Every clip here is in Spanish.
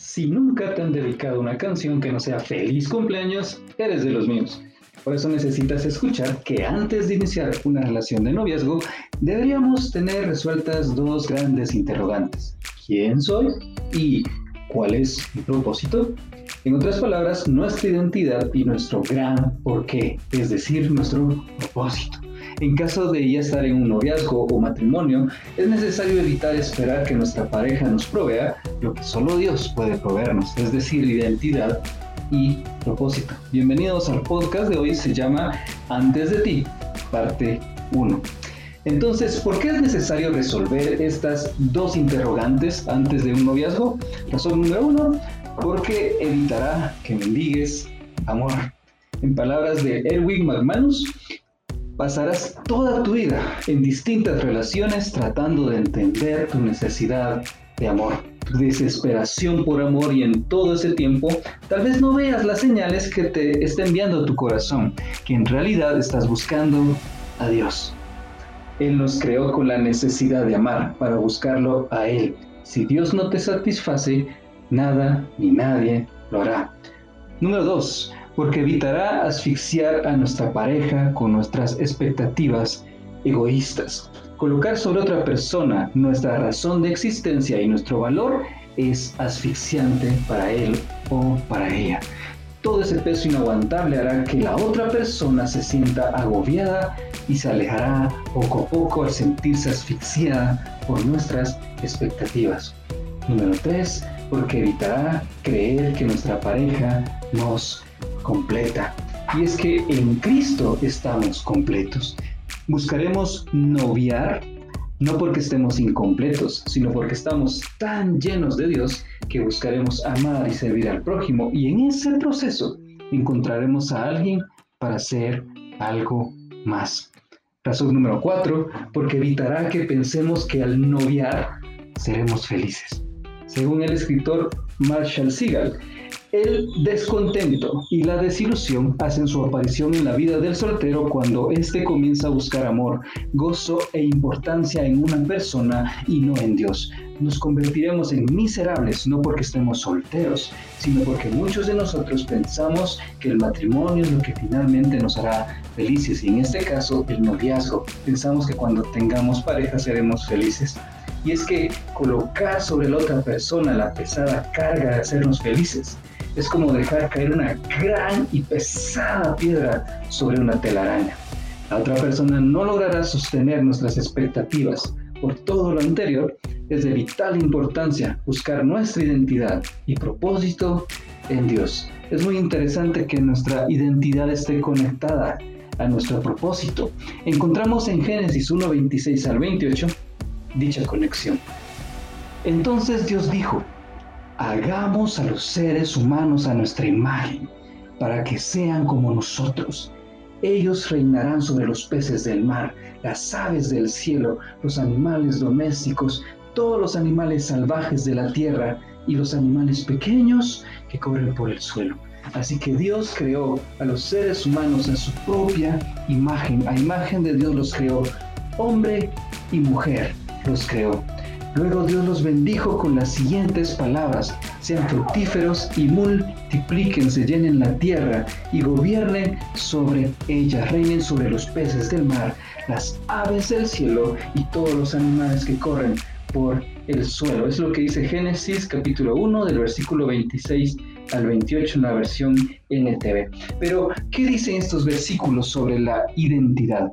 Si nunca te han dedicado una canción que no sea feliz cumpleaños, eres de los míos. Por eso necesitas escuchar que antes de iniciar una relación de noviazgo, deberíamos tener resueltas dos grandes interrogantes. ¿Quién soy? ¿Y cuál es mi propósito? En otras palabras, nuestra identidad y nuestro gran porqué, es decir, nuestro propósito. En caso de ya estar en un noviazgo o matrimonio, es necesario evitar esperar que nuestra pareja nos provea lo que solo Dios puede proveernos, es decir, identidad y propósito. Bienvenidos al podcast de hoy, se llama Antes de ti, parte 1. Entonces, ¿por qué es necesario resolver estas dos interrogantes antes de un noviazgo? Razón número uno, porque evitará que mendigues amor. En palabras de Erwin McManus, Pasarás toda tu vida en distintas relaciones tratando de entender tu necesidad de amor, tu desesperación por amor y en todo ese tiempo tal vez no veas las señales que te está enviando tu corazón, que en realidad estás buscando a Dios. Él nos creó con la necesidad de amar para buscarlo a Él. Si Dios no te satisface, nada ni nadie lo hará. Número 2 porque evitará asfixiar a nuestra pareja con nuestras expectativas egoístas. Colocar sobre otra persona nuestra razón de existencia y nuestro valor es asfixiante para él o para ella. Todo ese peso inaguantable hará que la otra persona se sienta agobiada y se alejará poco a poco al sentirse asfixiada por nuestras expectativas. Número 3. Porque evitará creer que nuestra pareja nos Y es que en Cristo estamos completos. Buscaremos noviar no porque estemos incompletos, sino porque estamos tan llenos de Dios que buscaremos amar y servir al prójimo y en ese proceso encontraremos a alguien para hacer algo más. Razón número cuatro, porque evitará que pensemos que al noviar seremos felices. Según el escritor Marshall Segal, el descontento y la desilusión hacen su aparición en la vida del soltero cuando éste comienza a buscar amor, gozo e importancia en una persona y no en Dios. Nos convertiremos en miserables no porque estemos solteros, sino porque muchos de nosotros pensamos que el matrimonio es lo que finalmente nos hará felices y en este caso el noviazgo. Pensamos que cuando tengamos pareja seremos felices. Y es que colocar sobre la otra persona la pesada carga de hacernos felices es como dejar caer una gran y pesada piedra sobre una telaraña. La otra persona no logrará sostener nuestras expectativas. Por todo lo anterior, es de vital importancia buscar nuestra identidad y propósito en Dios. Es muy interesante que nuestra identidad esté conectada a nuestro propósito. Encontramos en Génesis 1, 26 al 28 dicha conexión. Entonces Dios dijo, hagamos a los seres humanos a nuestra imagen, para que sean como nosotros. Ellos reinarán sobre los peces del mar, las aves del cielo, los animales domésticos, todos los animales salvajes de la tierra y los animales pequeños que corren por el suelo. Así que Dios creó a los seres humanos a su propia imagen. A imagen de Dios los creó, hombre y mujer los creó. Luego Dios los bendijo con las siguientes palabras, sean fructíferos y multiplíquense, llenen la tierra y gobiernen sobre ella, reinen sobre los peces del mar, las aves del cielo y todos los animales que corren por el suelo. Es lo que dice Génesis capítulo 1 del versículo 26 al 28 en la versión NTV. Pero, ¿qué dicen estos versículos sobre la identidad?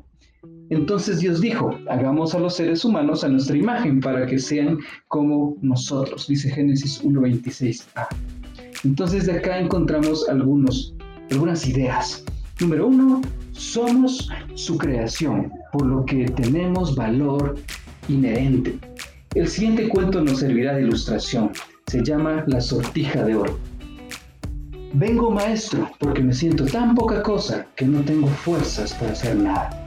Entonces Dios dijo, hagamos a los seres humanos a nuestra imagen para que sean como nosotros, dice Génesis 1.26a. Entonces de acá encontramos algunas ideas. Número uno, somos su creación, por lo que tenemos valor inherente. El siguiente cuento nos servirá de ilustración. Se llama La sortija de oro. Vengo maestro porque me siento tan poca cosa que no tengo fuerzas para hacer nada.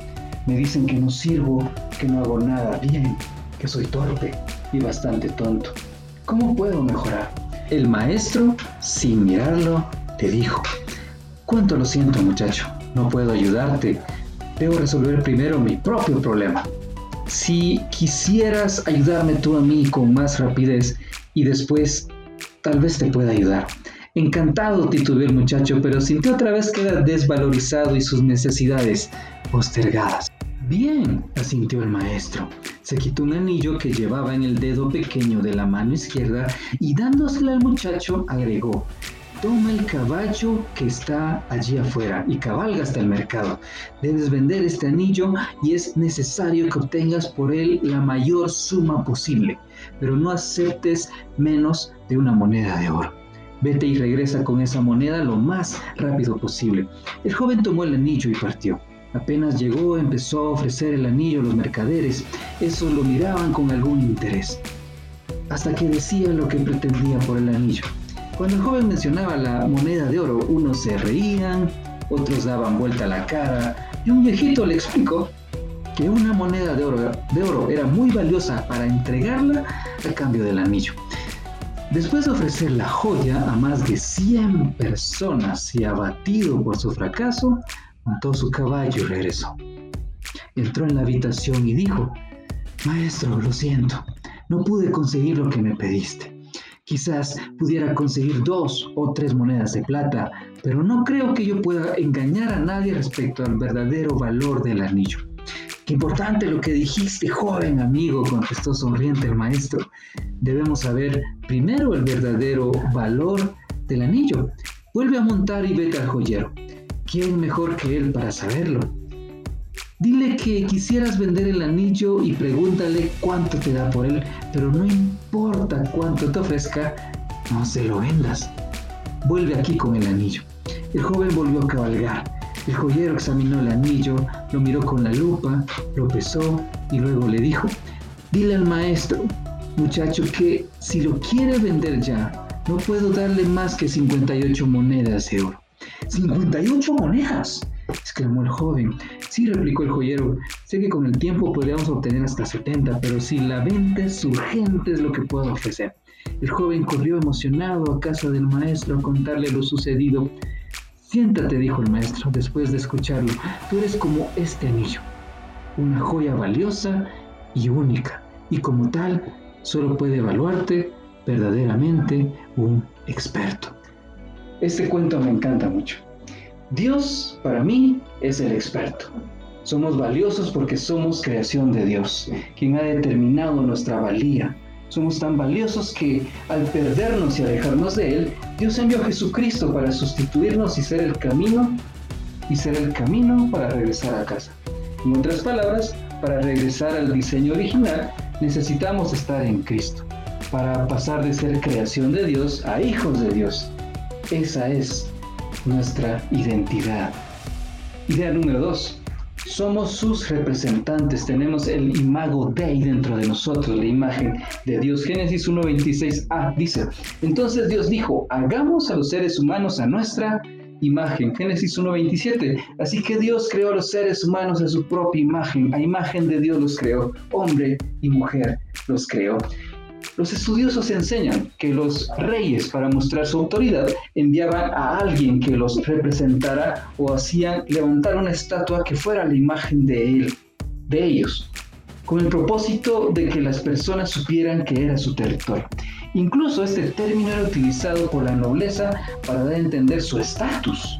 Me dicen que no sirvo, que no hago nada bien, que soy torpe y bastante tonto. ¿Cómo puedo mejorar? El maestro, sin mirarlo, te dijo, cuánto lo siento muchacho, no puedo ayudarte. Debo resolver primero mi propio problema. Si quisieras ayudarme tú a mí con más rapidez y después tal vez te pueda ayudar. Encantado titubeó el muchacho, pero sintió otra vez que era desvalorizado y sus necesidades postergadas. Bien, asintió el maestro. Se quitó un anillo que llevaba en el dedo pequeño de la mano izquierda y dándosela al muchacho agregó, toma el caballo que está allí afuera y cabalga hasta el mercado. Debes vender este anillo y es necesario que obtengas por él la mayor suma posible, pero no aceptes menos de una moneda de oro. Vete y regresa con esa moneda lo más rápido posible. El joven tomó el anillo y partió. Apenas llegó, empezó a ofrecer el anillo a los mercaderes. Eso lo miraban con algún interés. Hasta que decía lo que pretendía por el anillo. Cuando el joven mencionaba la moneda de oro, unos se reían, otros daban vuelta la cara, y un viejito le explicó que una moneda de oro, de oro era muy valiosa para entregarla a cambio del anillo. Después de ofrecer la joya a más de 100 personas y abatido por su fracaso, montó su caballo y regresó. Entró en la habitación y dijo, Maestro, lo siento, no pude conseguir lo que me pediste. Quizás pudiera conseguir dos o tres monedas de plata, pero no creo que yo pueda engañar a nadie respecto al verdadero valor del anillo. Qué importante lo que dijiste, joven amigo, contestó sonriente el maestro. Debemos saber primero el verdadero valor del anillo. Vuelve a montar y vete al joyero. ¿Quién mejor que él para saberlo? Dile que quisieras vender el anillo y pregúntale cuánto te da por él, pero no importa cuánto te ofrezca, no se lo vendas. Vuelve aquí con el anillo. El joven volvió a cabalgar. El joyero examinó el anillo, lo miró con la lupa, lo pesó y luego le dijo, dile al maestro, muchacho, que si lo quiere vender ya, no puedo darle más que 58 monedas de oro. 58 monedas, exclamó el joven. Sí, replicó el joyero, sé que con el tiempo podríamos obtener hasta 70, pero si la venta es urgente es lo que puedo ofrecer. El joven corrió emocionado a casa del maestro a contarle lo sucedido. Siéntate, dijo el maestro, después de escucharlo. Tú eres como este anillo, una joya valiosa y única, y como tal, solo puede evaluarte verdaderamente un experto. Este cuento me encanta mucho. Dios para mí es el experto. Somos valiosos porque somos creación de Dios, quien ha determinado nuestra valía. Somos tan valiosos que al perdernos y alejarnos de Él, Dios envió a Jesucristo para sustituirnos y ser el camino y ser el camino para regresar a casa. En otras palabras, para regresar al diseño original, necesitamos estar en Cristo, para pasar de ser creación de Dios a hijos de Dios. Esa es nuestra identidad. Idea número dos. Somos sus representantes, tenemos el imago Dei dentro de nosotros, la imagen de Dios. Génesis 1.26a dice, entonces Dios dijo, hagamos a los seres humanos a nuestra imagen. Génesis 1.27, así que Dios creó a los seres humanos a su propia imagen, a imagen de Dios los creó, hombre y mujer los creó. Los estudiosos enseñan que los reyes, para mostrar su autoridad, enviaban a alguien que los representara o hacían levantar una estatua que fuera la imagen de él, de ellos, con el propósito de que las personas supieran que era su territorio. Incluso este término era utilizado por la nobleza para dar a entender su estatus.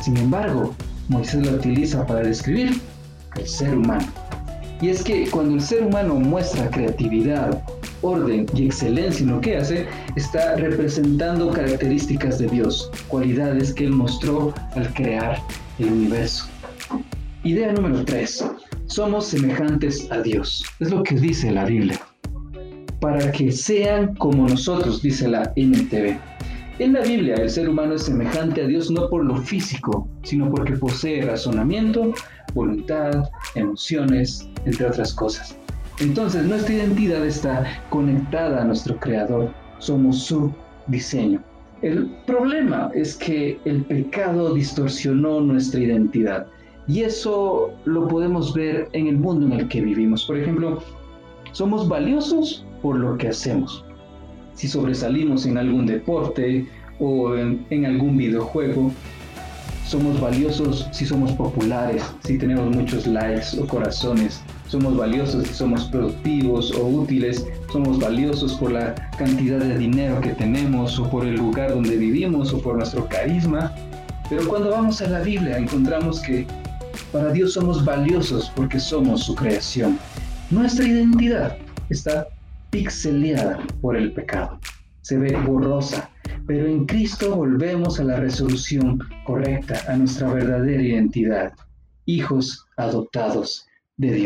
Sin embargo, Moisés lo utiliza para describir el ser humano. Y es que cuando el ser humano muestra creatividad, orden y excelencia en lo que hace, está representando características de Dios, cualidades que Él mostró al crear el universo. Idea número 3. Somos semejantes a Dios. Es lo que dice la Biblia. Para que sean como nosotros, dice la NTV. En la Biblia el ser humano es semejante a Dios no por lo físico, sino porque posee razonamiento, voluntad, emociones, entre otras cosas. Entonces nuestra identidad está conectada a nuestro creador, somos su diseño. El problema es que el pecado distorsionó nuestra identidad y eso lo podemos ver en el mundo en el que vivimos. Por ejemplo, somos valiosos por lo que hacemos. Si sobresalimos en algún deporte o en, algún videojuego, somos valiosos si somos populares, si tenemos muchos likes o corazones somos valiosos, somos productivos o útiles, somos valiosos por la cantidad de dinero que tenemos o por el lugar donde vivimos o por nuestro carisma. Pero cuando vamos a la Biblia encontramos que para Dios somos valiosos porque somos su creación. Nuestra identidad está pixeleada por el pecado, se ve borrosa, pero en Cristo volvemos a la resolución correcta, a nuestra verdadera identidad, hijos adoptados de Dios.